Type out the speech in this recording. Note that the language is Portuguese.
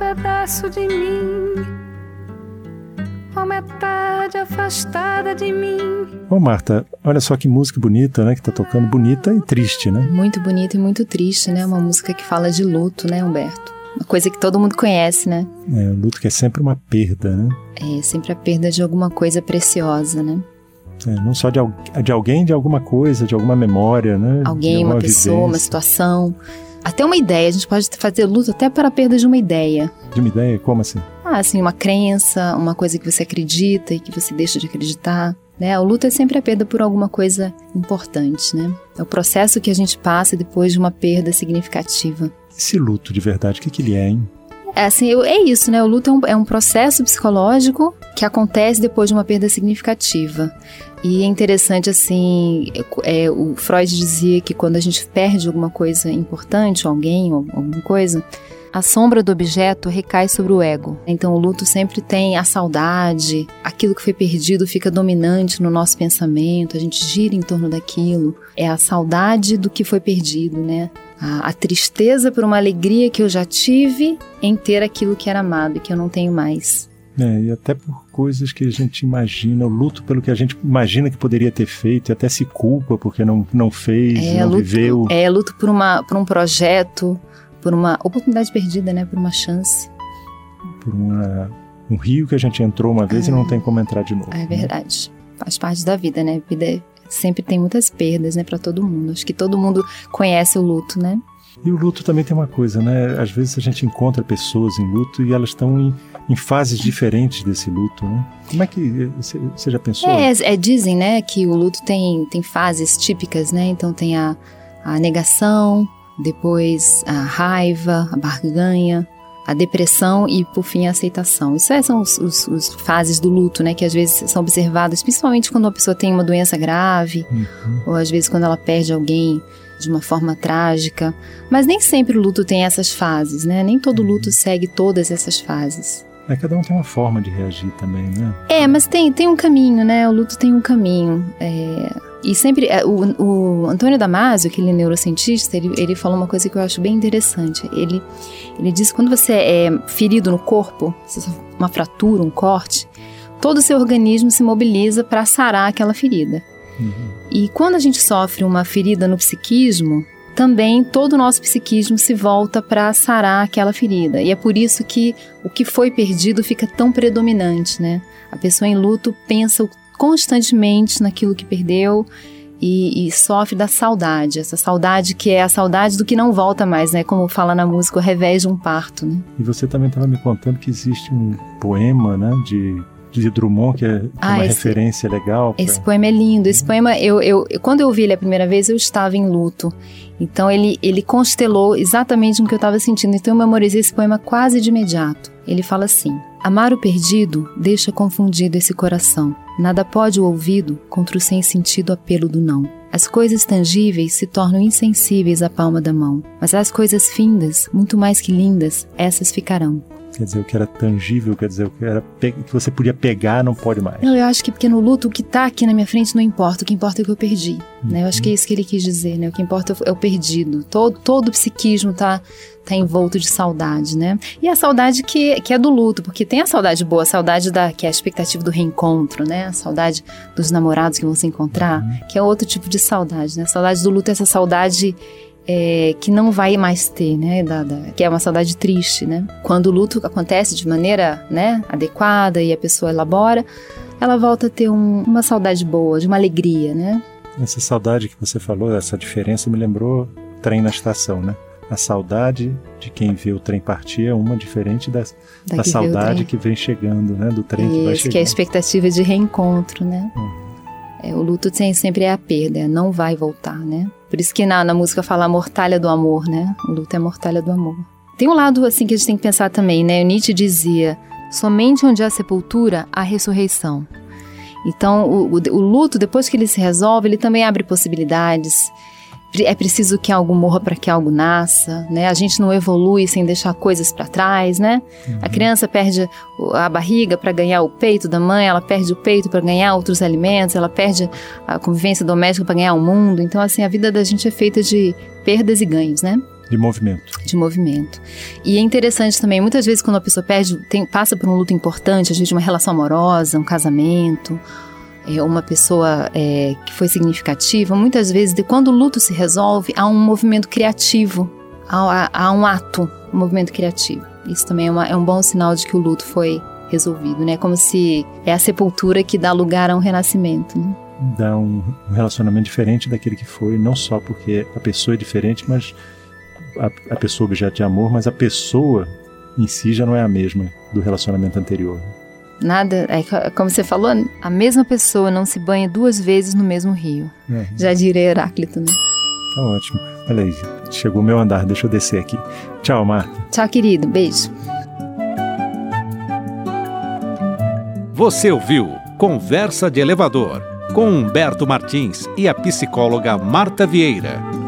pedaço de mim, ó metade afastada de mim. Ô Marta, olha só que música bonita, né? Que tá tocando, bonita e triste, né? Muito bonita e muito triste, né? Uma música que fala de luto, né, Humberto? Uma coisa que todo mundo conhece, né? É, o luto que é sempre uma perda, né? É sempre a perda de alguma coisa preciosa, né? É, não só de, de alguém, de alguma coisa, de alguma memória, né? Alguém, uma pessoa, vivência. uma situação. Até uma ideia. A gente pode fazer luto até para a perda de uma ideia. De uma ideia? Como assim? Ah, assim, uma crença, uma coisa que você acredita e que você deixa de acreditar. Né? O luto é sempre a perda por alguma coisa importante, né? É o processo que a gente passa depois de uma perda significativa. Esse luto de verdade, o que, que ele é, hein? É, assim, é isso, né? O luto é um, é um processo psicológico que acontece depois de uma perda significativa. E é interessante, assim, é, o Freud dizia que quando a gente perde alguma coisa importante, alguém, ou alguma coisa, a sombra do objeto recai sobre o ego. Então o luto sempre tem a saudade, aquilo que foi perdido fica dominante no nosso pensamento, a gente gira em torno daquilo. É a saudade do que foi perdido, né? A, a tristeza por uma alegria que eu já tive em ter aquilo que era amado e que eu não tenho mais. É, e até por coisas que a gente imagina, o luto pelo que a gente imagina que poderia ter feito, e até se culpa porque não, não fez, é, não luto, viveu. É, luto por, uma, por um projeto, por uma oportunidade perdida, né? Por uma chance. Por uma, um rio que a gente entrou uma vez é, e não tem como entrar de novo. É né? verdade. Faz parte da vida, né? Vida é, sempre tem muitas perdas, né? Para todo mundo. Acho que todo mundo conhece o luto, né? E o luto também tem uma coisa, né? Às vezes a gente encontra pessoas em luto e elas estão em, em fases diferentes desse luto, né? Como é que você já pensou? É, é, dizem, né, que o luto tem, tem fases típicas, né? Então tem a, a negação, depois a raiva, a barganha, a depressão e, por fim, a aceitação. Isso é, são os, os, os, fases do luto, né? Que às vezes são observadas, principalmente quando uma pessoa tem uma doença grave, uhum. ou às vezes quando ela perde alguém de uma forma trágica. Mas nem sempre o luto tem essas fases, né? Nem todo luto segue todas essas fases. É, cada um tem uma forma de reagir também, né? É, mas tem, tem um caminho, né? O luto tem um caminho. É, e sempre, é, o, o Antônio Damasio, que ele é neurocientista, ele, ele falou uma coisa que eu acho bem interessante. Ele, ele disse que quando você é ferido no corpo, uma fratura, um corte, todo o seu organismo se mobiliza para sarar aquela ferida. Uhum. E quando a gente sofre uma ferida no psiquismo, também todo o nosso psiquismo se volta para sarar aquela ferida. E é por isso que o que foi perdido fica tão predominante, né? A pessoa em luto pensa constantemente naquilo que perdeu e, e, sofre da saudade, essa saudade que é a saudade do que não volta mais, né? Como fala na música, o revés de um parto, né? E você também estava me contando que existe um poema, né, de de Drummond, que é, ah, uma esse, referência legal. Pra... Esse poema é lindo. Esse poema, eu, eu, quando eu ouvi ele a primeira vez, eu estava em luto. Então ele, ele constelou exatamente o que eu estava sentindo. Então eu memorizei esse poema quase de imediato. Ele fala assim: Amar o perdido deixa confundido esse coração. Nada pode o ouvido contra o sem sentido apelo do não. As coisas tangíveis se tornam insensíveis à palma da mão, mas as coisas findas, muito mais que lindas, essas ficarão quer dizer, o que era tangível, quer dizer, o que, era que você podia pegar não pode mais. Não, eu acho que porque no luto o que está aqui na minha frente não importa, o que importa é o que eu perdi. Uhum. Né? Eu acho que é isso que ele quis dizer, né? O que importa é o perdido. Todo, todo o psiquismo está tá envolto de saudade, né? E a saudade que, que é do luto, porque tem a saudade boa, a saudade da que é a expectativa do reencontro, né? A saudade dos namorados que vão se encontrar, uhum. que é outro tipo de saudade, né? A saudade do luto é essa saudade é, que não vai mais ter, né? Da, da, que é uma saudade triste, né? Quando o luto acontece de maneira né, adequada e a pessoa elabora, ela volta a ter um, uma saudade boa, de uma alegria, né? Essa saudade que você falou, essa diferença me lembrou trem na estação, né? A saudade de quem vê o trem partir é uma diferente da, da, da saudade que vem chegando, né? Do trem Isso, que vai chegando. que é a expectativa de reencontro, né? Hum. É, o luto tem, sempre é a perda, não vai voltar, né? Por isso que na, na música fala a mortalha do amor, né? O luto é a mortalha do amor. Tem um lado assim que a gente tem que pensar também, né? O Nietzsche dizia: somente onde há sepultura há ressurreição. Então, o, o, o luto, depois que ele se resolve, ele também abre possibilidades é preciso que algo morra para que algo nasça, né? A gente não evolui sem deixar coisas para trás, né? Uhum. A criança perde a barriga para ganhar o peito da mãe, ela perde o peito para ganhar outros alimentos, ela perde a convivência doméstica para ganhar o mundo. Então, assim, a vida da gente é feita de perdas e ganhos, né? De movimento. De movimento. E é interessante também, muitas vezes quando a pessoa perde, tem, passa por um luto importante, às vezes uma relação amorosa, um casamento, é, uma pessoa é, que foi significativa, muitas vezes, de, quando o luto se resolve, há um movimento criativo, há, há um ato, um movimento criativo. Isso também é, uma, é um bom sinal de que o luto foi resolvido, né? Como se é a sepultura que dá lugar a um renascimento, né? Dá um, relacionamento diferente daquele que foi, não só porque a pessoa é diferente, mas a, a pessoa objeto de amor, mas a pessoa em si já não é a mesma do relacionamento anterior. Nada, é como você falou, a mesma pessoa não se banha duas vezes no mesmo rio. É. Já diria Heráclito, né? Tá ótimo. Olha aí, chegou o meu andar, deixa eu descer aqui. Tchau, Marta. Tchau, querido. Beijo. Você ouviu Conversa de Elevador com Humberto Martins e a psicóloga Marta Vieira.